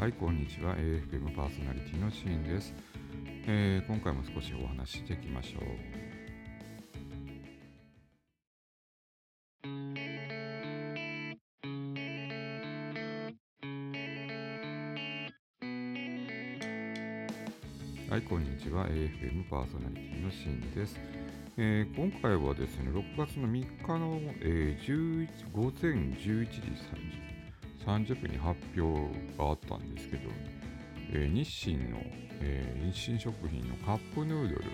はい、こんにちは。AFM パーソナリティのシーンです、えー、今回も少しお話ししていきましょう。はい、こんにちは。AFM パーソナリティのシンです、えー、今回はですね、6月の3日の、えー、11午前11時30分に発表があったんですけど、えー、日清の、えー、日清食品のカップヌードル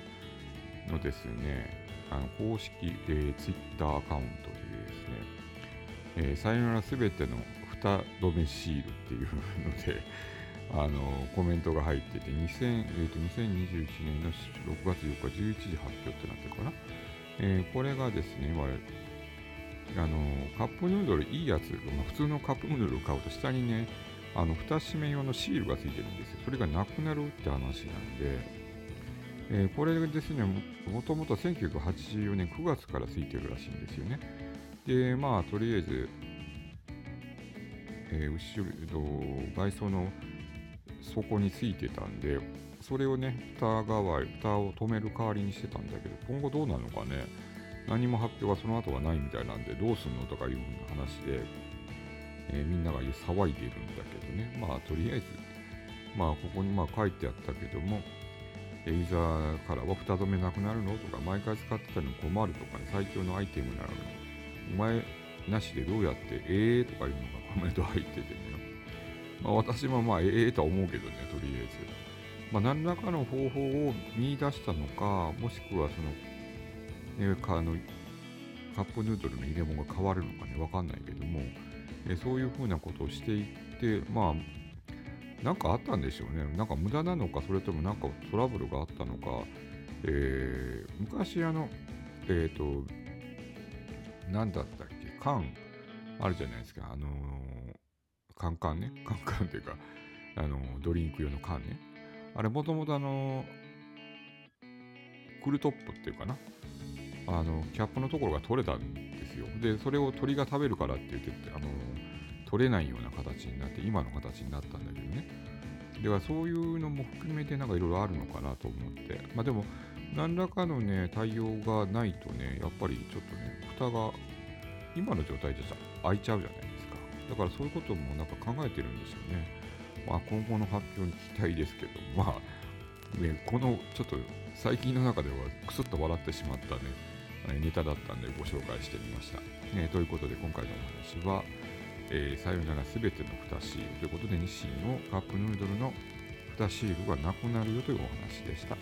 のですね、あの公式、えー、ツイッターアカウントでですね、えー、さよならすべての蓋止めシールっていうので、あのコメントが入ってて、2000えー、と2021年の6月4日11時発表ってなってるかな。えー、これがですね、あのカップヌードルいいやつ、まあ、普通のカップヌードルを買うと下にね、あの蓋閉め用のシールがついてるんですよ。それがなくなるって話なんで、えー、これですね、もともと1984年9月からついてるらしいんですよね。で、まあ、とりあえず、えー、後ろ、外装の底についてたんで、それをね、蓋代わり、蓋を止める代わりにしてたんだけど、今後どうなるのかね、何も発表はその後はないみたいなんで、どうすんのとかいうふうな話で、えー、みんなが騒いでるんだけどね、まあとりあえず、まあここにまあ書いてあったけども、ユーザーからは蓋止めなくなるのとか、毎回使ってたの困るとかね、最強のアイテムなのにお前なしでどうやって、ええー、とかいうのがコメント入っててね、まあ私もまあええー、とは思うけどね、とりあえず。まあ何らかの方法を見出したのか、もしくはその、えー、かあのカップヌードルの入れ物が変わるのかね、わかんないけども、え、そういうふうなことをしていって、まあ、なんかあったんでしょうね。なんか無駄なのか、それともなんかトラブルがあったのか、えー、昔あの、えっ、ー、と、なんだったっけ、缶あるじゃないですか、あのー、カンカンね、カンカンっていうか、あのー、ドリンク用の缶ね。あれ、もともとあの、クルトップっていうかな、あのキャップのところが取れたんですよ。で、それを鳥が食べるからって言ってあの取れないような形になって、今の形になったんだけどね。では、そういうのも含めてなんかいろいろあるのかなと思って。まあでも、何らかのね、対応がないとね、やっぱりちょっとね、蓋が今の状態じゃ開いちゃうじゃないですか。だからそういうこともなんか考えてるんですよね。まあ今後の発表に期待ですけど、まあ、ね、このちょっと最近の中ではくすっと笑ってしまったね、ネタだったんでご紹介してみました。えー、ということで今回のお話は、えー、さよならすべての蓋シールということで日清のカップヌードルの蓋シールがなくなるよというお話でした。